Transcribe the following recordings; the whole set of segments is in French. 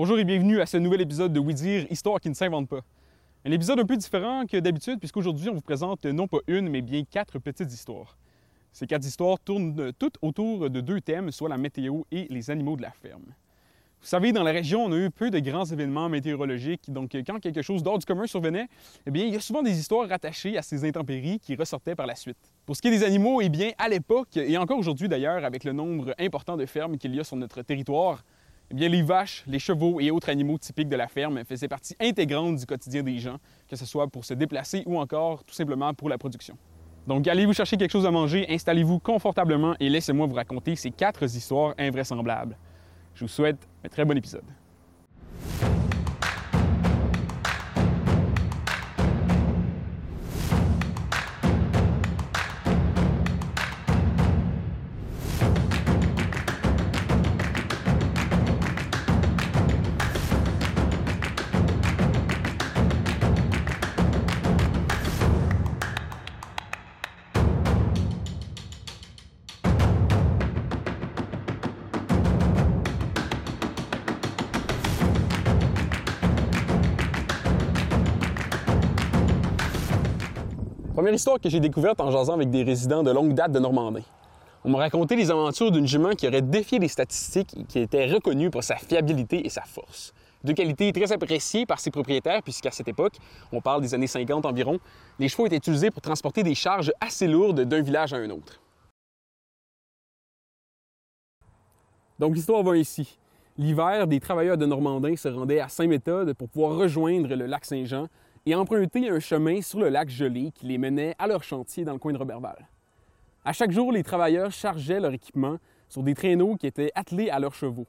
Bonjour et bienvenue à ce nouvel épisode de Oui Dire, Histoire qui ne s'invente pas. Un épisode un peu différent que d'habitude, puisqu'aujourd'hui on vous présente non pas une, mais bien quatre petites histoires. Ces quatre histoires tournent toutes autour de deux thèmes, soit la météo et les animaux de la ferme. Vous savez, dans la région, on a eu peu de grands événements météorologiques, donc quand quelque chose d'hors du commun survenait, eh bien, il y a souvent des histoires rattachées à ces intempéries qui ressortaient par la suite. Pour ce qui est des animaux, eh bien, à l'époque, et encore aujourd'hui d'ailleurs, avec le nombre important de fermes qu'il y a sur notre territoire, eh bien, les vaches, les chevaux et autres animaux typiques de la ferme faisaient partie intégrante du quotidien des gens, que ce soit pour se déplacer ou encore tout simplement pour la production. Donc, allez vous chercher quelque chose à manger, installez-vous confortablement et laissez-moi vous raconter ces quatre histoires invraisemblables. Je vous souhaite un très bon épisode. Première histoire que j'ai découverte en jasant avec des résidents de longue date de Normandie. On m'a raconté les aventures d'une jument qui aurait défié les statistiques et qui était reconnue pour sa fiabilité et sa force. Deux qualités très appréciées par ses propriétaires, puisqu'à cette époque, on parle des années 50 environ, les chevaux étaient utilisés pour transporter des charges assez lourdes d'un village à un autre. Donc l'histoire va ici. L'hiver, des travailleurs de Normandin se rendaient à Saint-Méthode pour pouvoir rejoindre le lac Saint-Jean et emprunter un chemin sur le lac gelé qui les menait à leur chantier dans le coin de Robertval. À chaque jour, les travailleurs chargeaient leur équipement sur des traîneaux qui étaient attelés à leurs chevaux.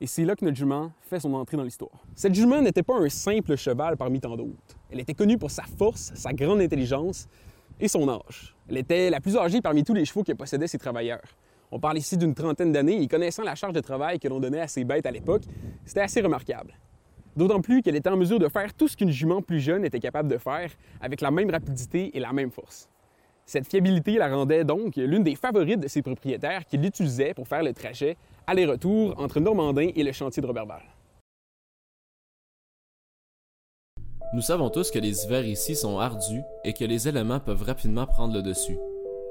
Et c'est là que notre jument fait son entrée dans l'histoire. Cette jument n'était pas un simple cheval parmi tant d'autres. Elle était connue pour sa force, sa grande intelligence et son âge. Elle était la plus âgée parmi tous les chevaux que possédaient ces travailleurs. On parle ici d'une trentaine d'années et connaissant la charge de travail que l'on donnait à ces bêtes à l'époque, c'était assez remarquable. D'autant plus qu'elle était en mesure de faire tout ce qu'une jument plus jeune était capable de faire avec la même rapidité et la même force. Cette fiabilité la rendait donc l'une des favorites de ses propriétaires qui l'utilisaient pour faire le trajet aller-retour entre Normandin et le chantier de Robertval. Nous savons tous que les hivers ici sont ardus et que les éléments peuvent rapidement prendre le dessus.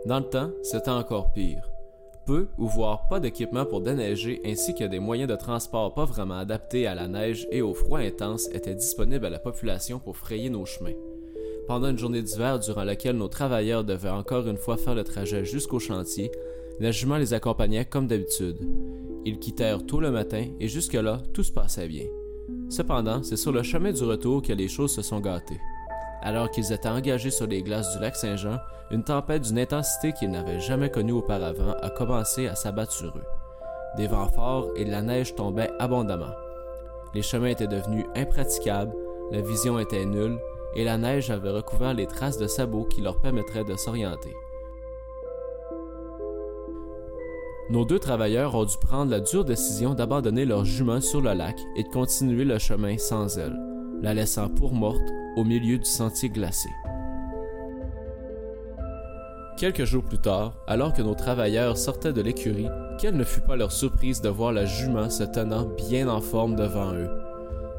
Dans le temps, c'était encore pire peu ou voire pas d'équipement pour déneiger ainsi que des moyens de transport pas vraiment adaptés à la neige et au froid intense étaient disponibles à la population pour frayer nos chemins. Pendant une journée d'hiver durant laquelle nos travailleurs devaient encore une fois faire le trajet jusqu'au chantier, la jument les accompagnait comme d'habitude. Ils quittèrent tôt le matin et jusque-là, tout se passait bien. Cependant, c'est sur le chemin du retour que les choses se sont gâtées. Alors qu'ils étaient engagés sur les glaces du lac Saint-Jean, une tempête d'une intensité qu'ils n'avaient jamais connue auparavant a commencé à s'abattre sur eux. Des vents forts et de la neige tombaient abondamment. Les chemins étaient devenus impraticables, la vision était nulle et la neige avait recouvert les traces de sabots qui leur permettraient de s'orienter. Nos deux travailleurs ont dû prendre la dure décision d'abandonner leurs juments sur le lac et de continuer le chemin sans elles, la laissant pour morte au milieu du sentier glacé. Quelques jours plus tard, alors que nos travailleurs sortaient de l'écurie, quelle ne fut pas leur surprise de voir la jument se tenant bien en forme devant eux.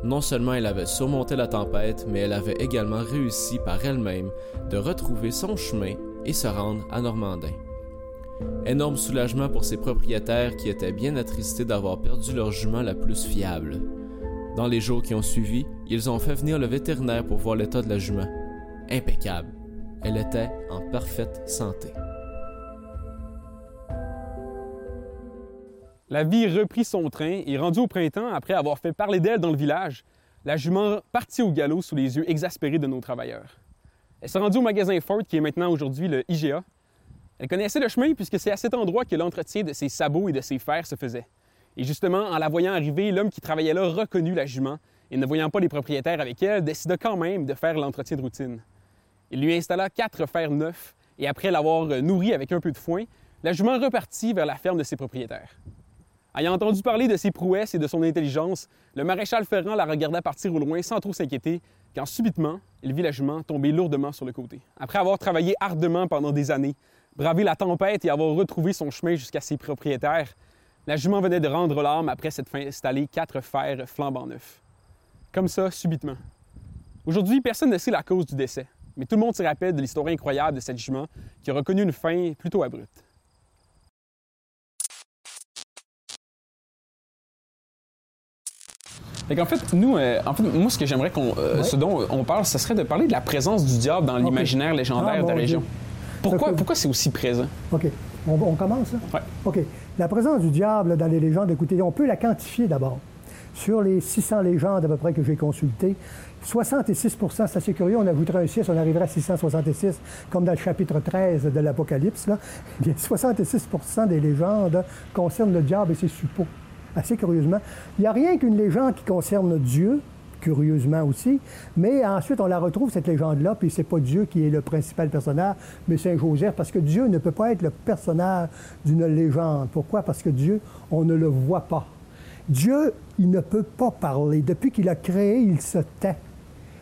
Non seulement elle avait surmonté la tempête, mais elle avait également réussi par elle-même de retrouver son chemin et se rendre à Normandin. Énorme soulagement pour ses propriétaires qui étaient bien attristés d'avoir perdu leur jument la plus fiable. Dans les jours qui ont suivi, ils ont fait venir le vétérinaire pour voir l'état de la jument. Impeccable. Elle était en parfaite santé. La vie reprit son train et rendue au printemps, après avoir fait parler d'elle dans le village, la jument partit au galop sous les yeux exaspérés de nos travailleurs. Elle s'est rendue au magasin Ford, qui est maintenant aujourd'hui le IGA. Elle connaissait le chemin puisque c'est à cet endroit que l'entretien de ses sabots et de ses fers se faisait. Et justement, en la voyant arriver, l'homme qui travaillait là reconnut la jument et ne voyant pas les propriétaires avec elle, décida quand même de faire l'entretien de routine. Il lui installa quatre fers neufs et après l'avoir nourri avec un peu de foin, la jument repartit vers la ferme de ses propriétaires. Ayant entendu parler de ses prouesses et de son intelligence, le maréchal Ferrand la regarda partir au loin sans trop s'inquiéter, quand subitement, il vit la jument tomber lourdement sur le côté. Après avoir travaillé ardemment pendant des années, bravé la tempête et avoir retrouvé son chemin jusqu'à ses propriétaires, La jument venait de rendre l'âme après s'être fait installer quatre fers flambant neufs. Comme ça, subitement. Aujourd'hui, personne ne sait la cause du décès, mais tout le monde se rappelle de l'histoire incroyable de cette jument qui a reconnu une fin plutôt abrupte. en fait, nous, euh, en fait, moi, ce que j'aimerais qu'on, euh, ce dont on parle, ce serait de parler de la présence du diable dans l'imaginaire légendaire ah, de la région. Pourquoi, pourquoi c'est aussi présent? OK. On, commence? Oui. OK. La présence du diable dans les légendes, écoutez, on peut la quantifier d'abord. Sur les 600 légendes à peu près que j'ai consultées, 66% c'est assez curieux, on ajouterait un 6, on arriverait à 666, comme dans le chapitre 13 de l'Apocalypse. Bien, 66% des légendes concernent le diable et ses suppôts assez curieusement. Il n'y a rien qu'une légende qui concerne Dieu, curieusement aussi, mais ensuite on la retrouve, cette légende-là, puis c'est pas Dieu qui est le principal personnage, mais Saint Joseph, parce que Dieu ne peut pas être le personnage d'une légende. Pourquoi? Parce que Dieu, on ne le voit pas. Dieu, il ne peut pas parler. Depuis qu'il a créé, il se tait.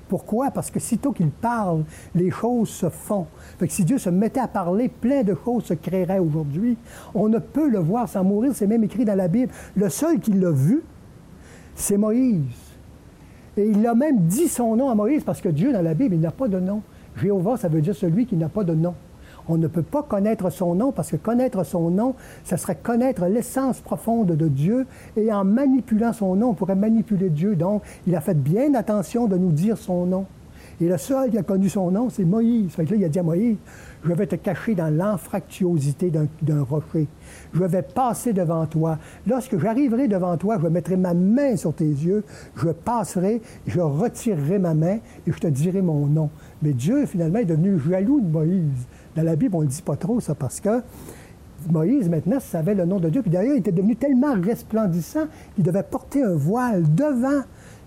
Pourquoi? Parce que sitôt qu'il parle, les choses se font. Que si Dieu se mettait à parler, plein de choses se créeraient aujourd'hui. On ne peut le voir sans mourir, c'est même écrit dans la Bible. Le seul qui l'a vu, c'est Moïse. Et il a même dit son nom à Moïse parce que Dieu, dans la Bible, il n'a pas de nom. Jéhovah, ça veut dire celui qui n'a pas de nom. On ne peut pas connaître son nom parce que connaître son nom, ce serait connaître l'essence profonde de Dieu et en manipulant son nom, on pourrait manipuler Dieu. Donc, il a fait bien attention de nous dire son nom. Et le seul qui a connu son nom, c'est Moïse. Fait que là, il a dit à Moïse, je vais te cacher dans l'anfractuosité d'un rocher. Je vais passer devant toi. Lorsque j'arriverai devant toi, je mettrai ma main sur tes yeux, je passerai, je retirerai ma main et je te dirai mon nom. Mais Dieu, finalement, est devenu jaloux de Moïse. Dans la Bible, on ne dit pas trop ça parce que Moïse, maintenant, savait le nom de Dieu. Puis d'ailleurs, il était devenu tellement resplendissant qu'il devait porter un voile devant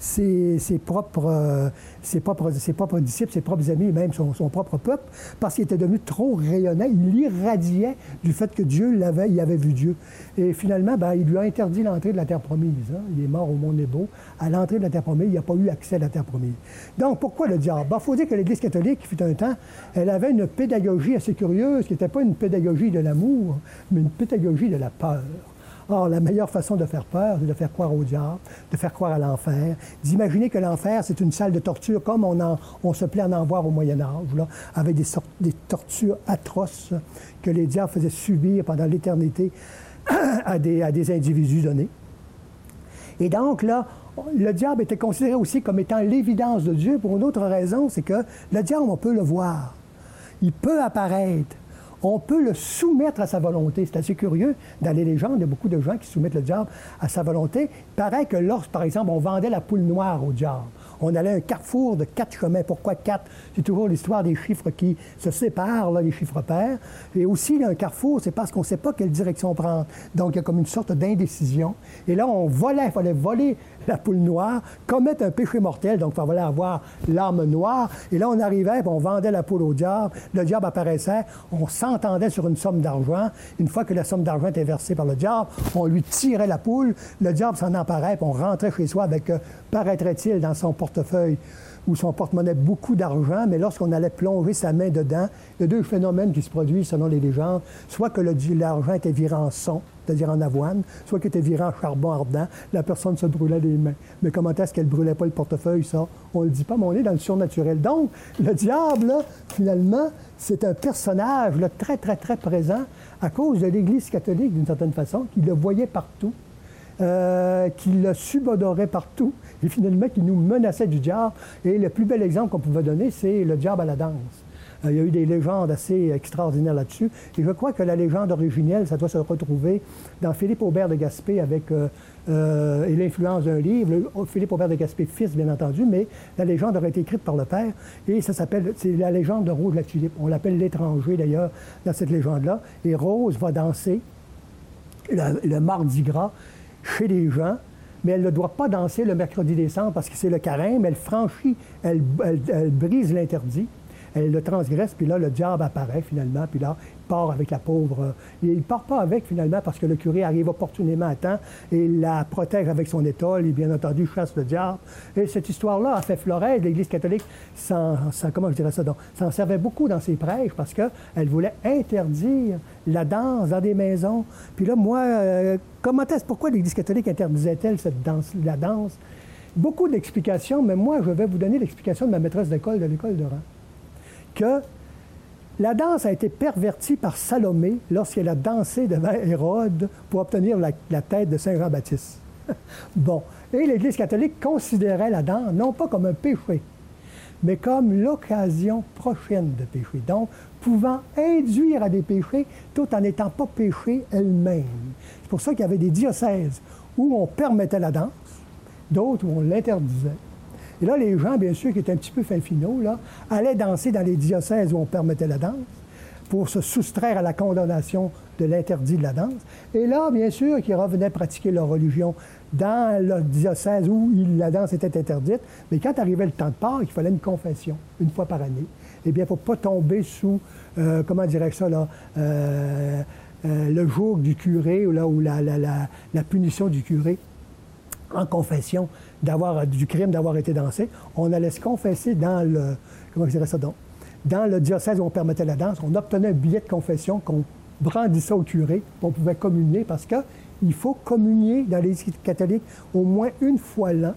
ses, propres, euh, ses, propres, disciples, ses propres amis, même son, propre peuple, parce qu'il était devenu trop rayonnant. Il irradiait du fait que Dieu l'avait, il avait vu Dieu. Et finalement, ben, il lui a interdit l'entrée de la terre promise. Hein. Il est mort au Mont Nebo. À l'entrée de la terre promise, il n'a pas eu accès à la terre promise. Donc, pourquoi le diable? Il ben, faut dire que l'Église catholique, qui fut un temps, elle avait une pédagogie assez curieuse, qui n'était pas une pédagogie de l'amour, mais une pédagogie de la peur. Or, la meilleure façon de faire peur, c'est de faire croire au diable, de faire croire à l'enfer, d'imaginer que l'enfer, c'est une salle de torture comme on, se plaît à en voir au Moyen Âge, avec des, des tortures atroces que les diables faisaient subir pendant l'éternité à à des individus donnés. Et donc, là, le diable était considéré aussi comme étant l'évidence de Dieu pour une autre raison, c'est que le diable, on peut le voir. Il peut apparaître on peut le soumettre à sa volonté. C'est assez curieux. Dans les légendes, il y a beaucoup de gens qui soumettent le diable à sa volonté. Il paraît que lorsque, par exemple, on vendait la poule noire au diable, on allait à un carrefour de quatre chemins. Pourquoi quatre? C'est toujours l'histoire des chiffres qui se séparent, là, les chiffres pairs. Et aussi, un carrefour, c'est parce qu'on ne sait pas quelle direction prendre. Donc, il y a comme une sorte d'indécision. Et là, on volait, il fallait voler la poule noire, commettre un péché mortel, donc il fallait avoir l'âme noire. Et là, on arrivait, on vendait la poule au diable. Le diable apparaissait, on s'entendait sur une somme d'argent. Une fois que la somme d'argent était versée par le diable, on lui tirait la poule. Le diable s'en emparait, puis on rentrait chez soi avec, euh, paraîtrait-il, dans son portefeuille ou son porte-monnaie beaucoup d'argent, mais lorsqu'on allait plonger sa main dedans, il y a deux phénomènes qui se produisent selon les légendes. Soit que l'argent était viré en son, c'est-à-dire en avoine, soit qu'il était viré en charbon ardent, la personne se brûlait les mains. Mais comment est-ce qu'elle ne brûlait pas le portefeuille, ça? On ne le dit pas, mais on est dans le surnaturel. Donc, le diable, finalement, c'est un personnage très, très, très présent à cause de l'Église catholique, d'une certaine façon, qui le voyait partout, euh, qui le subodorait partout et finalement qui nous menaçait du diable. Et le plus bel exemple qu'on pouvait donner, c'est le diable à la danse. Euh, il y a eu des légendes assez extraordinaires là-dessus. Et je crois que la légende originelle, ça doit se retrouver dans Philippe Aubert de Gaspé avec euh, l'influence d'un livre. Philippe Aubert de Gaspé, fils, bien entendu, mais la légende aurait été écrite par le père. Et ça s'appelle, c'est la légende de Rose la Tulipe. On l'appelle l'étranger, d'ailleurs, dans cette légende-là. Et Rose va danser le Mardi Gras chez les gens, mais elle ne doit pas danser le mercredi décembre parce que c'est le carême. Elle franchit, elle, brise l'interdit, elle le transgresse, puis là, le diable apparaît finalement, puis là, il part avec la pauvre. Il ne part pas avec finalement parce que le curé arrive opportunément à temps et la protège avec son étole et bien entendu chasse le diable. Et cette histoire-là a fait fleurir l'Église catholique, dirais ça, s'en servait beaucoup dans ses prêches parce qu'elle voulait interdire la danse dans des maisons. Puis là, moi, euh, comment est pourquoi l'Église catholique interdisait-elle cette danse, la danse? Beaucoup d'explications, mais moi, je vais vous donner l'explication de ma maîtresse d'école de l'école de Rang. Que la danse a été pervertie par Salomé lorsqu'elle a dansé devant Hérode pour obtenir la, tête de Saint Jean-Baptiste. bon. Et l'Église catholique considérait la danse non pas comme un péché, mais comme l'occasion prochaine de pécher. Donc, pouvant induire à des péchés tout en n'étant pas péché elle-même. C'est pour ça qu'il y avait des diocèses où on permettait la danse, d'autres où on l'interdisait. Et là, les gens, bien sûr, qui étaient un petit peu fin finaux, là, allaient danser dans les diocèses où on permettait la danse pour se soustraire à la condamnation de l'interdit de la danse. Et là, bien sûr, qui revenaient pratiquer leur religion dans le diocèse où la danse était interdite. Mais quand arrivait le temps de Pâques, il fallait une confession, une fois par année. Eh bien, il ne faut pas tomber sous, euh, comment dirais ça, là, euh, euh, le jour du curé, ou, là, la, punition du curé en confession d'avoir du crime d'avoir été dansé. On allait se confesser dans le, comment dirais ça, donc, dans le diocèse où on permettait la danse. On obtenait un billet de confession qu'on brandissait au curé, on pouvait communier parce que il faut communier dans l'Église catholique au moins une fois l'an.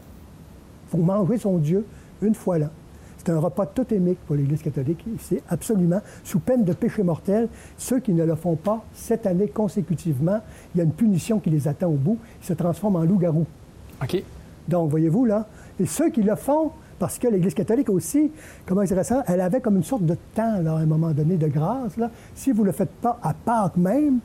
Il faut manger son Dieu une fois l'an. C'est un repas totémique pour l'Église catholique. C'est absolument sous peine de péché mortel. Ceux qui ne le font pas cette année consécutivement, il y a une punition qui les attend au bout. Ils se transforment en loup-garou. OK. Donc, voyez-vous, là, et ceux qui le font, parce que l'Église catholique aussi, comment dirais ça, elle avait comme une sorte de temps, là, à un moment donné, de grâce. Là. Si vous ne le faites pas à Pâques même,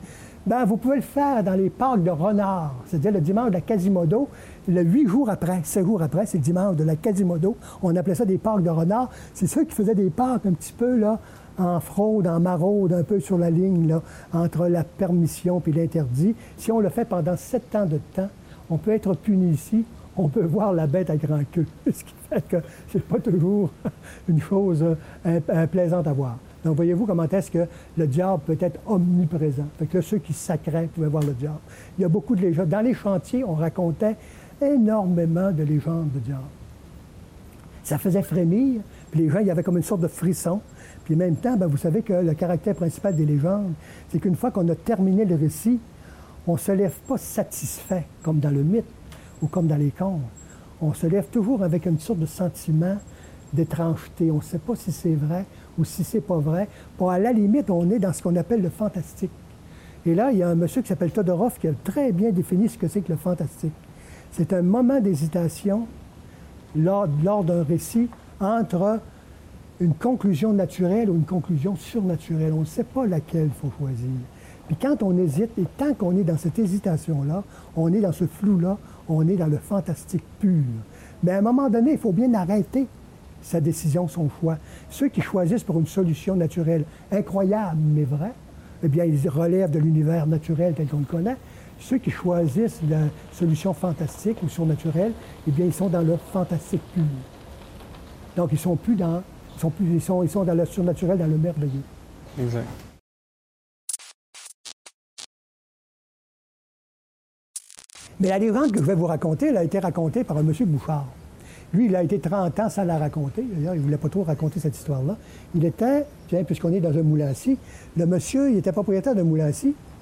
ben, vous pouvez le faire dans les parcs de renard, c'est-à-dire le dimanche de la Quasimodo. Le huit jours après, sept jours après, c'est le dimanche de la Quasimodo. On appelait ça des parcs de renard. C'est ceux qui faisaient des parcs un petit peu là, en fraude, en maraude, un peu sur la ligne là, entre la permission et l'interdit. Si on le fait pendant sept ans de temps, on peut être puni ici. On peut voir la bête à grand queue, ce qui fait que c'est pas toujours une chose euh, plaisante à voir. Donc, voyez-vous comment est-ce que le diable peut être omniprésent? Que ceux qui sacraient pouvaient voir le diable. Il y a beaucoup de légendes. Dans les chantiers, on racontait énormément de légendes de diable. Ça faisait frémir, puis les gens, il y avait comme une sorte de frisson. Puis en même temps, ben, vous savez que le caractère principal des légendes, c'est qu'une fois qu'on a terminé le récit, on ne se lève pas satisfait, comme dans le mythe comme dans les contes. On se lève toujours avec une sorte de sentiment d'étrangeté. On ne sait pas si c'est vrai ou si c'est pas vrai. Pour à la limite, on est dans ce qu'on appelle le fantastique. Et là, il y a un monsieur qui s'appelle Todorov qui a très bien défini ce que c'est que le fantastique. C'est un moment d'hésitation lors, lors d'un récit entre une conclusion naturelle ou une conclusion surnaturelle. On ne sait pas laquelle il faut choisir. Puis quand on hésite, et tant qu'on est dans cette hésitation-là, on est dans ce flou-là, on est dans le fantastique pur. Mais à un moment donné, il faut bien arrêter sa décision, son choix. Ceux qui choisissent pour une solution naturelle incroyable mais vraie, eh bien, ils relèvent de l'univers naturel tel qu'on le connaît. Ceux qui choisissent la solution fantastique ou surnaturelle, eh bien, ils sont dans le fantastique pur. Donc, ils sont plus dans, ils sont, plus, ils ils sont dans le surnaturel, dans le merveilleux. Exact. Mais la légende que je vais vous raconter, elle a été racontée par un monsieur Bouchard. Lui, il a été 30 ans sans la raconter. D'ailleurs, il ne voulait pas trop raconter cette histoire-là. Il était, tiens, puisqu'on est dans un moulin le monsieur, il était propriétaire d'un moulin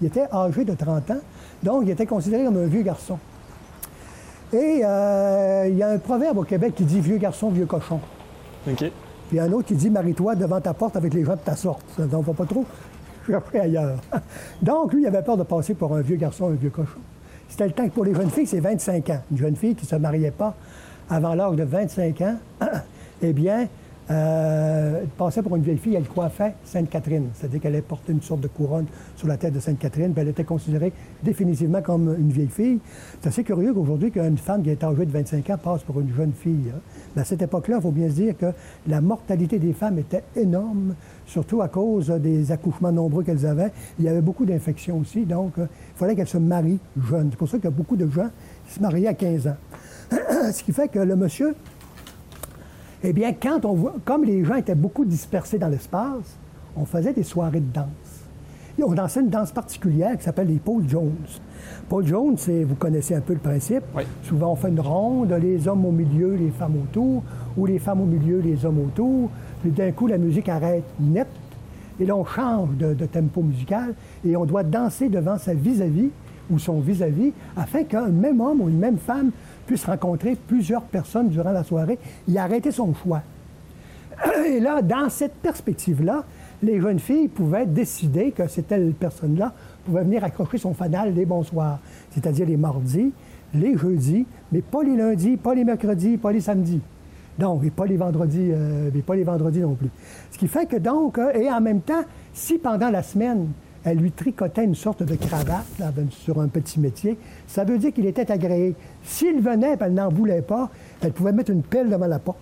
Il était âgé de 30 ans. Donc, il était considéré comme un vieux garçon. Et euh, il y a un proverbe au Québec qui dit vieux garçon, vieux cochon. OK. Puis il y a un autre qui dit marie-toi devant ta porte avec les gens de ta sorte. Donc, va pas trop chercher ailleurs. Donc, lui, il avait peur de passer pour un vieux garçon, un vieux cochon. C'était le temps que pour les jeunes filles, c'est 25 ans. Une jeune fille qui ne se mariait pas avant l'âge de 25 ans, eh bien, euh, passait pour une vieille fille, elle coiffait Sainte-Catherine. C'est-à-dire qu'elle allait porter une sorte de couronne sur la tête de Sainte-Catherine, elle était considérée définitivement comme une vieille fille. C'est assez curieux qu'aujourd'hui, qu'une femme qui est âgée de 25 ans passe pour une jeune fille. Hein. Mais à cette époque-là, il faut bien se dire que la mortalité des femmes était énorme, surtout à cause des accouchements nombreux qu'elles avaient. Il y avait beaucoup d'infections aussi, donc euh, il fallait qu'elles se marient jeunes. C'est pour ça qu'il y a beaucoup de gens qui se mariaient à 15 ans. Ce qui fait que le monsieur, eh bien, quand on voit, comme les gens étaient beaucoup dispersés dans l'espace, on faisait des soirées de danse. Et on dansait une danse particulière qui s'appelle les Paul Jones. Paul Jones, vous connaissez un peu le principe. Souvent, on fait une ronde, les hommes au milieu, les femmes autour, ou les femmes au milieu, les hommes autour. Puis d'un coup, la musique arrête net. Et là, on change de, tempo musical et on doit danser devant sa vis-à-vis ou son vis-à-vis afin qu'un même homme ou une même femme puisse rencontrer plusieurs personnes durant la soirée et arrêter son choix. Et là, dans cette perspective-là, les jeunes filles pouvaient décider que cette telle personne-là pouvait venir accrocher son fanal les bonsoirs, c'est-à-dire les mardis, les jeudis, mais pas les lundis, pas les mercredis, pas les samedis. Donc, et pas les vendredis, euh, pas les vendredis non plus. Ce qui fait que donc, euh, et en même temps, si pendant la semaine, elle lui tricotait une sorte de cravate sur un petit métier, ça veut dire qu'il était agréé. S'il venait elle n'en voulait pas, elle pouvait mettre une pelle devant la porte.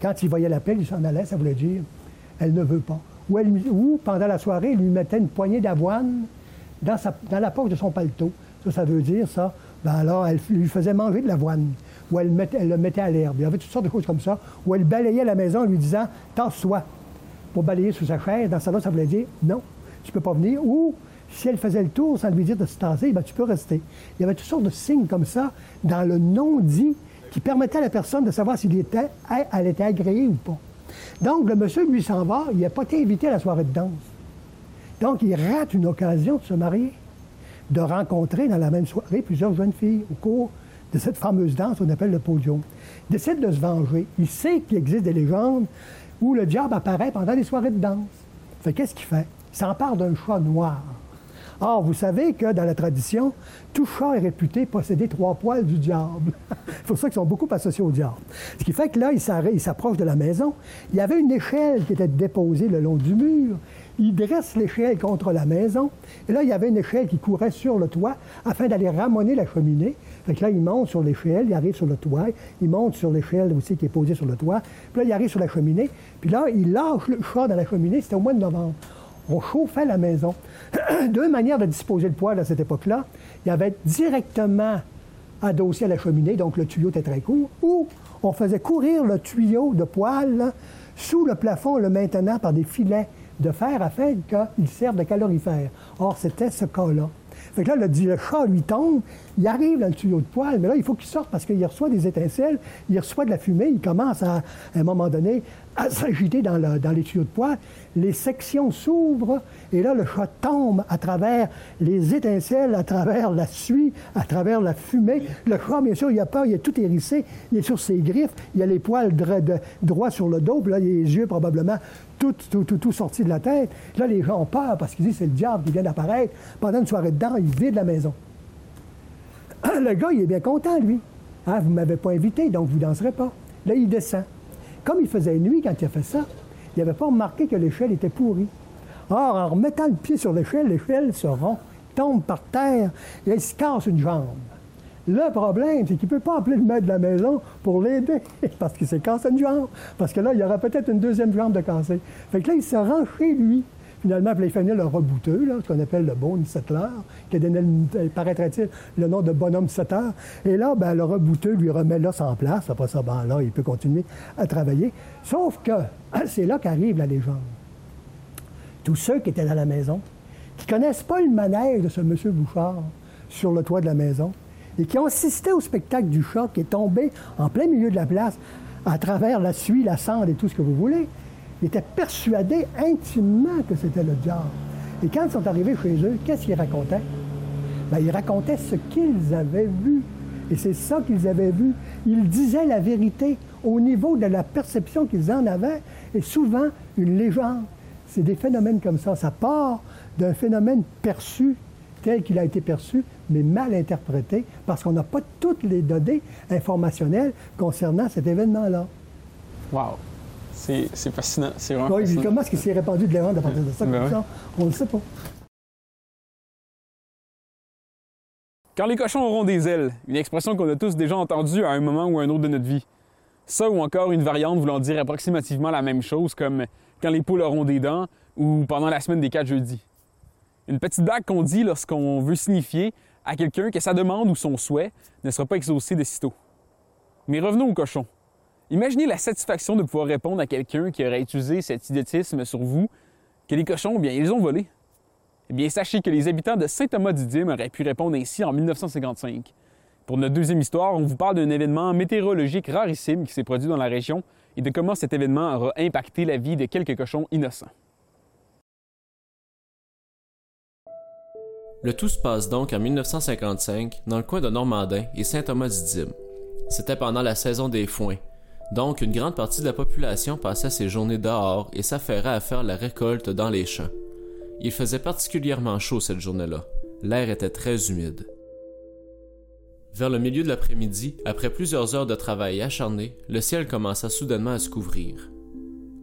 Quand il voyait la pelle, il s'en allait, ça voulait dire elle ne veut pas. Ou, ou pendant la soirée, il lui mettait une poignée d'avoine dans, la poche de son paletot. Ça, ça veut dire ça. Ben alors, elle lui faisait manger de l'avoine où elle, le mettait à l'herbe. Il y avait toutes sortes de choses comme ça, où elle balayait la maison en lui disant Tasse-toi pour balayer sous sa chaise. Dans ça, ça voulait dire Non, tu ne peux pas venir. Ou si elle faisait le tour sans lui dire de se tasser, ben, tu peux rester. Il y avait toutes sortes de signes comme ça dans le non-dit qui permettait à la personne de savoir était, elle était agréée ou pas. Donc, le monsieur, lui, s'en va, il n'a pas été invité à la soirée de danse. Donc, il rate une occasion de se marier, de rencontrer dans la même soirée plusieurs jeunes filles au cours de cette fameuse danse qu'on appelle le podium. Il décide de se venger. Il sait qu'il existe des légendes où le diable apparaît pendant les soirées de danse. Fait qu'est-ce qu'il fait? S'empare d'un chat noir. Or, vous savez que dans la tradition, tout chat est réputé posséder trois poils du diable. C'est pour ça qu'ils sont beaucoup associés au diable. Ce qui fait que là, il s'approche de la maison. Il y avait une échelle qui était déposée le long du mur. Il dresse l'échelle contre la maison. Et là, il y avait une échelle qui courait sur le toit afin d'aller ramoner la cheminée. Fait que là, il monte sur l'échelle, il arrive sur le toit, il monte sur l'échelle aussi qui est posée sur le toit. Puis là, il arrive sur la cheminée. Puis là, il lâche le chat dans la cheminée. C'était au mois de novembre. On chauffait la maison. Deux manières de disposer le poêle à cette époque-là. Il y avait directement adossé à la cheminée, donc le tuyau était très court, ou on faisait courir le tuyau de poêle sous le plafond, le maintenant par des filets de fer afin qu'il serve de calorifère. Or, c'était ce cas-là. Fait que là, le, le, chat lui tombe, il arrive dans le tuyau de poêle, mais là, il faut qu'il sorte parce qu'il reçoit des étincelles, il reçoit de la fumée, il commence à, à un moment donné à s'agiter dans, dans, les tuyaux de poêle. Les sections s'ouvrent et là, le chat tombe à travers les étincelles, à travers la suie, à travers la fumée. Le chat, bien sûr, il a peur, il est tout hérissé, il est sur ses griffes, il a les poils droits sur le dos, puis là, les yeux probablement tout, tout, tout, tout sortis de la tête. Là, les gens ont peur parce qu'ils disent c'est le diable qui vient d'apparaître. Pendant une soirée dedans, il vide la maison. Le gars, il est bien content, lui. Hein, vous ne m'avez pas invité, donc vous ne danserez pas. Là, il descend. Comme il faisait nuit quand il a fait ça, il n'avait pas remarqué que l'échelle était pourrie. Or, en remettant le pied sur l'échelle, l'échelle se rompt, tombe par terre et il se casse une jambe. Le problème, c'est qu'il ne peut pas appeler le maître de la maison pour l'aider parce qu'il s'est cassé une jambe. Parce que là, il y aura peut-être une deuxième jambe de cassé. Fait que là, il se rend chez lui. Finalement, il fait venir le rebouteux, là, ce qu'on appelle le bon settler, qui a donné, euh, paraîtrait-il, le nom de bonhomme setter. Et là, ben, le rebouteux lui remet l'os en place. Après ça, ben, là, il peut continuer à travailler. Sauf que c'est là qu'arrive la légende. Tous ceux qui étaient dans la maison, qui ne connaissent pas le manège de ce monsieur Bouchard sur le toit de la maison, et qui ont assisté au spectacle du chat qui est tombé en plein milieu de la place à travers la suie, la cendre et tout ce que vous voulez, ils étaient persuadés intimement que c'était le diable. Et quand ils sont arrivés chez eux, qu'est-ce qu'ils racontaient? Bien, ils racontaient ce qu'ils avaient vu. Et c'est ça qu'ils avaient vu. Ils disaient la vérité au niveau de la perception qu'ils en avaient. Et souvent, une légende, c'est des phénomènes comme ça. Ça part d'un phénomène perçu tel qu'il a été perçu, mais mal interprété, parce qu'on n'a pas toutes les données informationnelles concernant cet événement-là. Wow! C'est fascinant. C'est vraiment oui, Comment est-ce qu'il s'est répandu de l'erreur à partir de ça, ben ça? On ne le sait pas. Quand les cochons auront des ailes, une expression qu'on a tous déjà entendue à un moment ou un autre de notre vie. Ça ou encore une variante voulant dire approximativement la même chose, comme quand les poules auront des dents ou pendant la semaine des quatre jeudis. Une petite blague qu'on dit lorsqu'on veut signifier à quelqu'un que sa demande ou son souhait ne sera pas exaucé de sitôt. Mais revenons aux cochons. Imaginez la satisfaction de pouvoir répondre à quelqu'un qui aurait utilisé cet idiotisme sur vous, que les cochons, bien, ils ont volé. Eh bien, sachez que les habitants de Saint-Thomas-du-Dîme auraient pu répondre ainsi en 1955. Pour notre deuxième histoire, on vous parle d'un événement météorologique rarissime qui s'est produit dans la région et de comment cet événement aura impacté la vie de quelques cochons innocents. Le tout se passe donc en 1955 dans le coin de Normandin et Saint-Thomas-d'Idyme. C'était pendant la saison des foins, donc une grande partie de la population passait ses journées dehors et s'affairait à faire la récolte dans les champs. Il faisait particulièrement chaud cette journée-là. L'air était très humide. Vers le milieu de l'après-midi, après plusieurs heures de travail acharné, le ciel commença soudainement à se couvrir.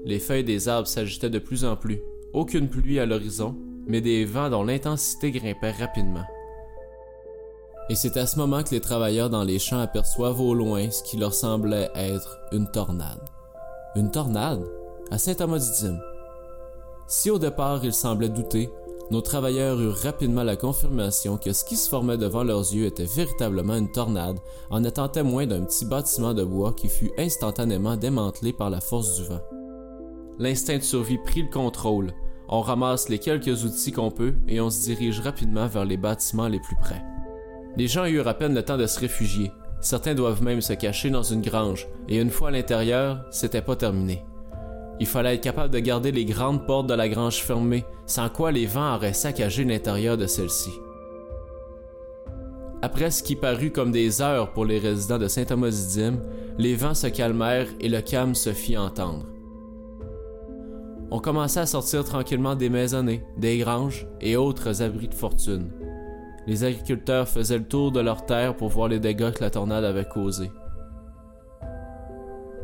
Les feuilles des arbres s'agitaient de plus en plus. Aucune pluie à l'horizon, mais des vents dont l'intensité grimpait rapidement. Et c'est à ce moment que les travailleurs dans les champs aperçoivent au loin ce qui leur semblait être une tornade. Une tornade? À Saint-Thomas-d'Idyme. Si au départ ils semblaient douter, nos travailleurs eurent rapidement la confirmation que ce qui se formait devant leurs yeux était véritablement une tornade, en étant témoin d'un petit bâtiment de bois qui fut instantanément démantelé par la force du vent. L'instinct de survie prit le contrôle, on ramasse les quelques outils qu'on peut et on se dirige rapidement vers les bâtiments les plus près. Les gens eurent à peine le temps de se réfugier. Certains doivent même se cacher dans une grange, et une fois à l'intérieur, c'était pas terminé. Il fallait être capable de garder les grandes portes de la grange fermées, sans quoi les vents auraient saccagé l'intérieur de celle-ci. Après ce qui parut comme des heures pour les résidents de Saint-Thomas-d'Idyme, les vents se calmèrent et le calme se fit entendre on commençait à sortir tranquillement des maisonnées, des granges et autres abris de fortune. Les agriculteurs faisaient le tour de leurs terres pour voir les dégâts que la tornade avait causés.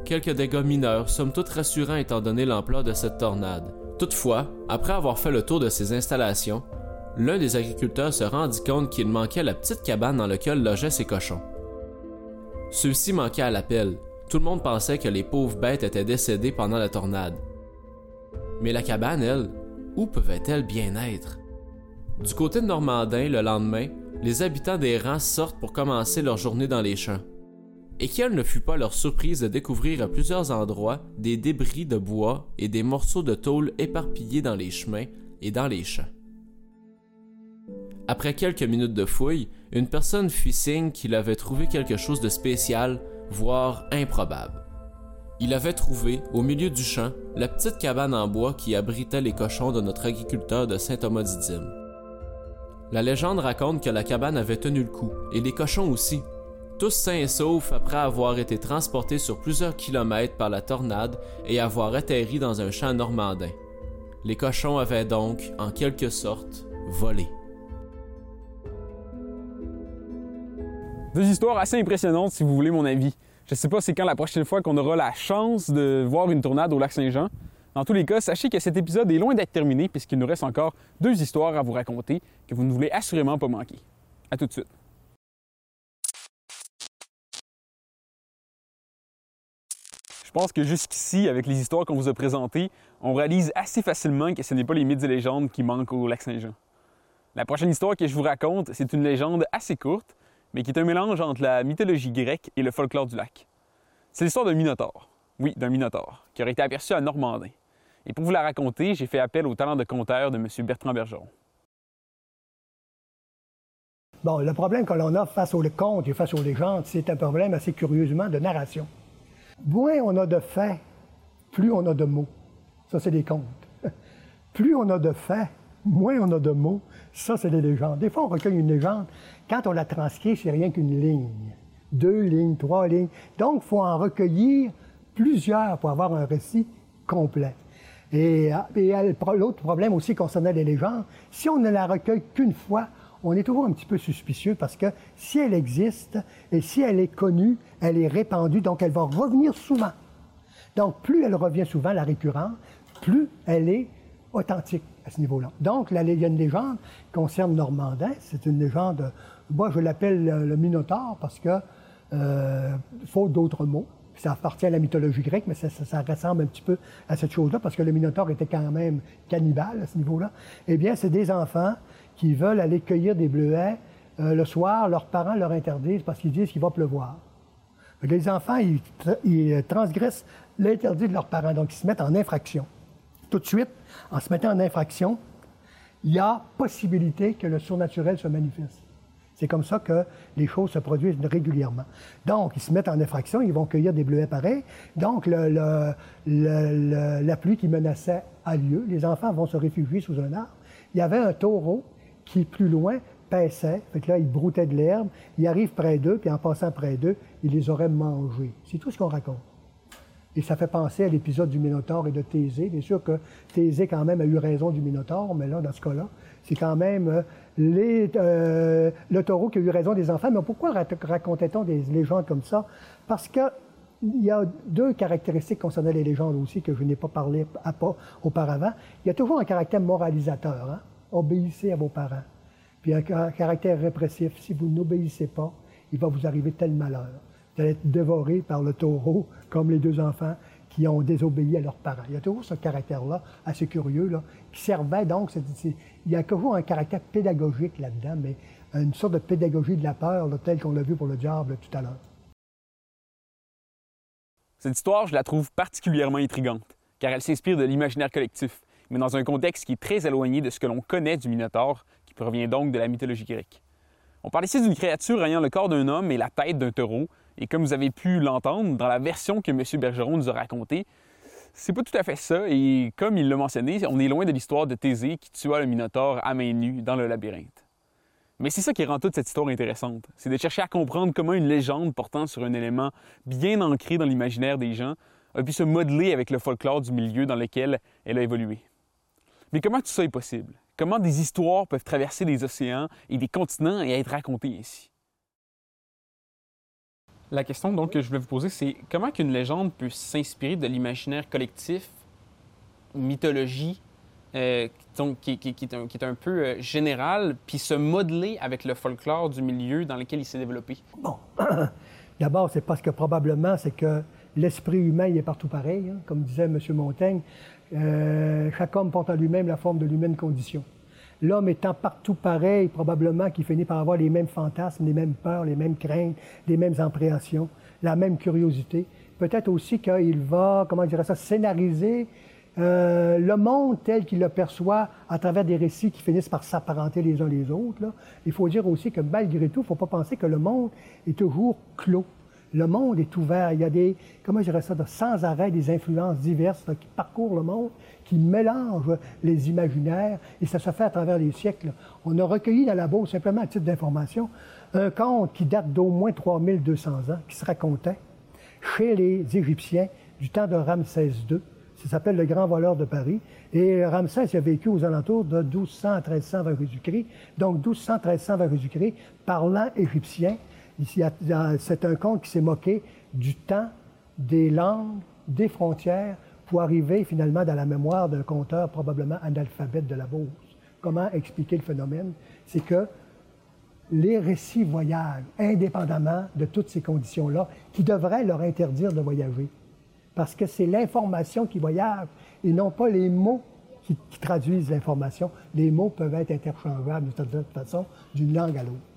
Quelques dégâts mineurs, somme toute rassurants étant donné l'ampleur de cette tornade. Toutefois, après avoir fait le tour de ces installations, l'un des agriculteurs se rendit compte qu'il manquait la petite cabane dans laquelle logeaient ses cochons. Ceux-ci manquaient à l'appel. Tout le monde pensait que les pauvres bêtes étaient décédées pendant la tornade. Mais la cabane, elle, où pouvait-elle bien être? Du côté de Normandin, le lendemain, les habitants des rangs sortent pour commencer leur journée dans les champs. Et quelle ne fut pas leur surprise de découvrir à plusieurs endroits des débris de bois et des morceaux de tôle éparpillés dans les chemins et dans les champs. Après quelques minutes de fouille, une personne fit signe qu'il avait trouvé quelque chose de spécial, voire improbable. Il avait trouvé, au milieu du champ, la petite cabane en bois qui abritait les cochons de notre agriculteur de Saint-Thomas-d'Idyme. La légende raconte que la cabane avait tenu le coup, et les cochons aussi, tous sains et saufs après avoir été transportés sur plusieurs kilomètres par la tornade et avoir atterri dans un champ normandin. Les cochons avaient donc, en quelque sorte, volé. Deux histoires assez impressionnantes si vous voulez mon avis. Je ne sais pas c'est quand la prochaine fois qu'on aura la chance de voir une tornade au lac Saint-Jean. Dans tous les cas, sachez que cet épisode est loin d'être terminé puisqu'il nous reste encore deux histoires à vous raconter que vous ne voulez assurément pas manquer. À tout de suite. Je pense que jusqu'ici, avec les histoires qu'on vous a présentées, on réalise assez facilement que ce n'est pas les mythes et légendes qui manquent au lac Saint-Jean. La prochaine histoire que je vous raconte, c'est une légende assez courte, mais qui est un mélange entre la mythologie grecque et le folklore du lac. C'est l'histoire d'un minotaure. Oui, d'un minotaure, qui aurait été aperçu à Normandin. Et pour vous la raconter, j'ai fait appel au talent de conteur de M. Bertrand Bergeron. Bon, le problème que l'on a face aux contes et face aux légendes, c'est un problème assez curieusement de narration. Moins on a de faits, plus on a de mots. Ça, c'est des contes. plus on a de faits, moins on a de mots. Ça, c'est des légendes. Des fois, on recueille une légende, quand on la transcrit, c'est rien qu'une ligne. Deux lignes, trois lignes. Donc, il faut en recueillir plusieurs pour avoir un récit complet. Et, l'autre problème aussi concernant les légendes, si on ne la recueille qu'une fois, on est toujours un petit peu suspicieux parce que si elle existe et si elle est connue, elle est répandue, donc elle va revenir souvent. Donc, plus elle revient souvent, la récurrence, plus elle est authentique à ce niveau-là. Donc, la, il une légende concerne Normandin. C'est une légende moi, je l'appelle le, Minotaure parce que, euh, faute d'autres mots, ça appartient à la mythologie grecque, mais ça, ressemble un petit peu à cette chose-là, parce que le Minotaure était quand même cannibale à ce niveau-là. Eh bien, c'est des enfants qui veulent aller cueillir des bleuets. Euh, le soir, leurs parents leur interdisent parce qu'ils disent qu'il va pleuvoir. Les enfants, ils, ils transgressent l'interdit de leurs parents, donc ils se mettent en infraction. Tout de suite, en se mettant en infraction, il y a possibilité que le surnaturel se manifeste. C'est comme ça que les choses se produisent régulièrement. Donc, ils se mettent en infraction, ils vont cueillir des bleuets pareils. Donc, la pluie qui menaçait a lieu. Les enfants vont se réfugier sous un arbre. Il y avait un taureau qui, plus loin, paissait. Fait que là, il broutait de l'herbe. Il arrive près d'eux, puis en passant près d'eux, il les aurait mangés. C'est tout ce qu'on raconte. Et ça fait penser à l'épisode du Minotaure et de Thésée. Bien sûr que Thésée, quand même, a eu raison du Minotaure, mais là, dans ce cas-là, c'est quand même euh, euh, le taureau qui a eu raison des enfants. Mais pourquoi racontait-on des légendes comme ça? Parce que il y a deux caractéristiques concernant les légendes aussi que je n'ai pas parlé auparavant. Il y a toujours un caractère moralisateur. Hein? Obéissez à vos parents. Puis un caractère répressif. Si vous n'obéissez pas, il va vous arriver tel malheur. Vous allez être dévoré par le taureau, comme les deux enfants qui ont désobéi à leurs parents. Il y a toujours ce caractère-là, assez curieux, là, qui servait donc. il y a toujours un caractère pédagogique là-dedans, mais une sorte de pédagogie de la peur, telle qu'on l'a vu pour le diable tout à l'heure. Cette histoire, je la trouve particulièrement intrigante, car elle s'inspire de l'imaginaire collectif, mais dans un contexte qui est très éloigné de ce que l'on connaît du Minotaure, qui provient donc de la mythologie grecque. On parle ici d'une créature ayant le corps d'un homme et la tête d'un taureau, et comme vous avez pu l'entendre dans la version que M. Bergeron nous a racontée, c'est pas tout à fait ça, et comme il l'a mentionné, on est loin de l'histoire de Thésée qui tua le Minotaure à main nue dans le labyrinthe. Mais c'est ça qui rend toute cette histoire intéressante. C'est de chercher à comprendre comment une légende portant sur un élément bien ancré dans l'imaginaire des gens a pu se modeler avec le folklore du milieu dans lequel elle a évolué. Mais comment tout ça est possible? Comment des histoires peuvent traverser des océans et des continents et être racontées ainsi? La question donc que je voulais vous poser, c'est comment qu'une légende peut s'inspirer de l'imaginaire collectif, mythologie, euh, qui, est un, peu euh, général, puis se modeler avec le folklore du milieu dans lequel il s'est développé? Bon, d'abord, c'est parce que probablement, c'est que l'esprit humain il est partout pareil. Hein. Comme disait M. Montaigne, euh, chaque homme porte en lui-même la forme de l'humaine condition. L'homme étant partout pareil, probablement qu'il finit par avoir les mêmes fantasmes, les mêmes peurs, les mêmes craintes, les mêmes appréhensions, la même curiosité. Peut-être aussi qu'il va, comment dirais ça, scénariser euh, le monde tel qu'il le perçoit à travers des récits qui finissent par s'apparenter les uns les autres. Il faut dire aussi que malgré tout, il ne faut pas penser que le monde est toujours clos. Le monde est ouvert. Il y a des, comment je dirais ça, sans arrêt des influences diverses qui parcourent le monde, qui mélangent les imaginaires, et ça se fait à travers les siècles. On a recueilli dans la Beauce, simplement à titre d'information, un conte qui date d'au moins 3200 ans, qui se racontait chez les Égyptiens du temps de Ramsès II ça s'appelle le Grand Voleur de Paris. Et Ramsès a vécu aux alentours de 1200 à 1300 avant Jésus-Christ. Donc 1200 à 1300 avant Jésus-Christ, parlant égyptien. C'est un conte qui s'est moqué du temps, des langues, des frontières, pour arriver finalement dans la mémoire d'un conteur probablement analphabète de la Beauce. Comment expliquer le phénomène? C'est que les récits voyagent indépendamment de toutes ces conditions-là qui devraient leur interdire de voyager parce que c'est l'information qui voyage et non pas les mots qui, traduisent l'information. Les mots peuvent être interchangeables de toute façon d'une langue à l'autre.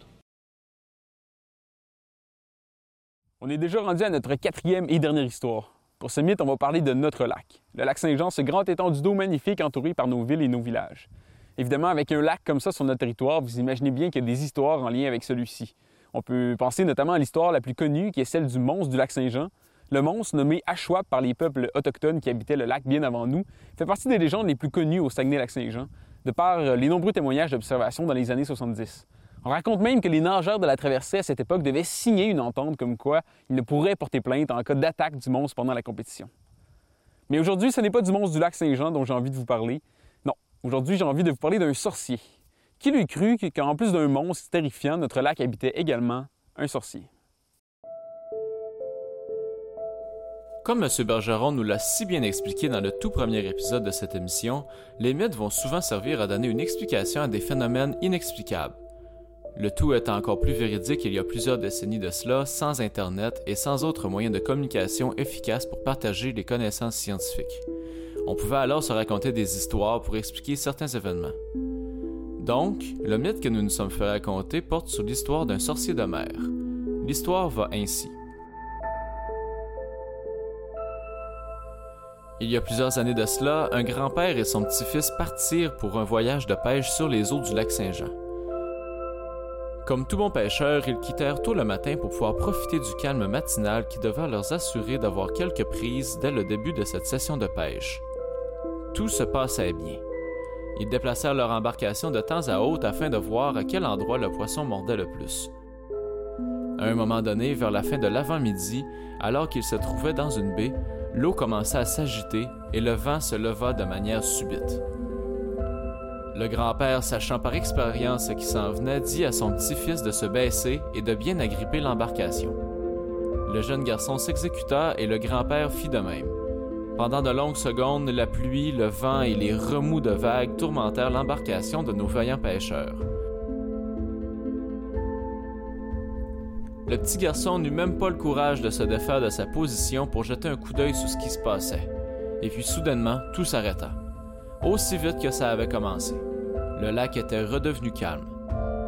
On est déjà rendu à notre quatrième et dernière histoire. Pour ce mythe, on va parler de notre lac. Le lac Saint-Jean, ce grand étendue d'eau magnifique entouré par nos villes et nos villages. Évidemment, avec un lac comme ça sur notre territoire, vous imaginez bien qu'il y a des histoires en lien avec celui-ci. On peut penser notamment à l'histoire la plus connue, qui est celle du monstre du lac Saint-Jean, le monstre, nommé Ashwap par les peuples autochtones qui habitaient le lac bien avant nous, fait partie des légendes les plus connues au Saguenay-Lac-Saint-Jean, de par les nombreux témoignages d'observation dans les années 70. On raconte même que les nageurs de la traversée à cette époque devaient signer une entente comme quoi ils ne pourraient porter plainte en cas d'attaque du monstre pendant la compétition. Mais aujourd'hui, ce n'est pas du monstre du lac Saint-Jean dont j'ai envie de vous parler. Non, aujourd'hui, j'ai envie de vous parler d'un sorcier. Qui lui cru qu'en plus d'un monstre terrifiant, notre lac habitait également un sorcier? Comme M. Bergeron nous l'a si bien expliqué dans le tout premier épisode de cette émission, les mythes vont souvent servir à donner une explication à des phénomènes inexplicables. Le tout est encore plus véridique il y a plusieurs décennies de cela, sans Internet et sans autres moyens de communication efficaces pour partager les connaissances scientifiques. On pouvait alors se raconter des histoires pour expliquer certains événements. Donc, le mythe que nous nous sommes fait raconter porte sur l'histoire d'un sorcier de mer. L'histoire va ainsi. Il y a plusieurs années de cela, un grand-père et son petit-fils partirent pour un voyage de pêche sur les eaux du lac Saint-Jean. Comme tout bon pêcheur, ils quittèrent tôt le matin pour pouvoir profiter du calme matinal qui devait leur assurer d'avoir quelques prises dès le début de cette session de pêche. Tout se passait bien. Ils déplacèrent leur embarcation de temps à autre afin de voir à quel endroit le poisson mordait le plus. À un moment donné, vers la fin de l'avant-midi, alors qu'ils se trouvaient dans une baie, l'eau commença à s'agiter et le vent se leva de manière subite. Le grand-père, sachant par expérience ce qui s'en venait, dit à son petit-fils de se baisser et de bien agripper l'embarcation. Le jeune garçon s'exécuta et le grand-père fit de même. Pendant de longues secondes, la pluie, le vent et les remous de vagues tourmentèrent l'embarcation de nos vaillants pêcheurs. Le petit garçon n'eut même pas le courage de se défaire de sa position pour jeter un coup d'œil sur ce qui se passait. Et puis soudainement, tout s'arrêta. Aussi vite que ça avait commencé. Le lac était redevenu calme.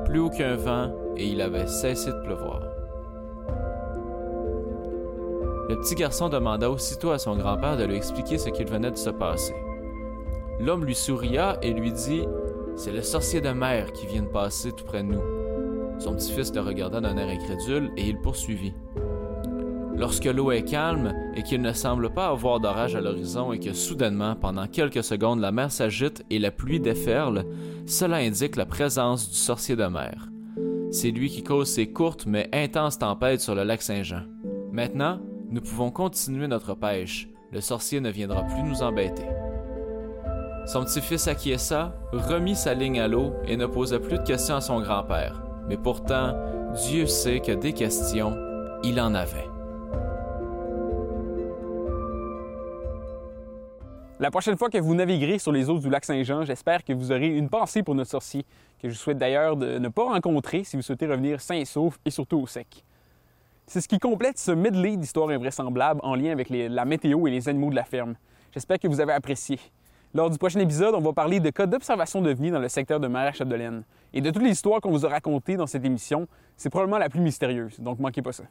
Plus aucun vent et il avait cessé de pleuvoir. Le petit garçon demanda aussitôt à son grand-père de lui expliquer ce qu'il venait de se passer. L'homme lui souria et lui dit C'est le sorcier de mer qui vient de passer tout près de nous. Son petit-fils le regarda d'un air incrédule et il poursuivit. Lorsque l'eau est calme et qu'il ne semble pas avoir d'orage à l'horizon et que soudainement, pendant quelques secondes, la mer s'agite et la pluie déferle, cela indique la présence du sorcier de mer. C'est lui qui cause ces courtes mais intenses tempêtes sur le lac Saint-Jean. Maintenant, nous pouvons continuer notre pêche. Le sorcier ne viendra plus nous embêter. Son petit-fils acquiesça, remit sa ligne à l'eau et ne posa plus de questions à son grand-père mais pourtant, Dieu sait que des questions, il en avait. La prochaine fois que vous naviguerez sur les eaux du lac Saint-Jean, j'espère que vous aurez une pensée pour notre sorcier, que je souhaite d'ailleurs de ne pas rencontrer si vous souhaitez revenir sain et sauf et surtout au sec. C'est ce qui complète ce medley d'histoires invraisemblables en lien avec la météo et les animaux de la ferme. J'espère que vous avez apprécié. Lors du prochain épisode, on va parler de cas d'observation de dans le secteur de Marais-Chapdelaine. Et de toutes les histoires qu'on vous a racontées dans cette émission, c'est probablement la plus mystérieuse, donc manquez pas ça.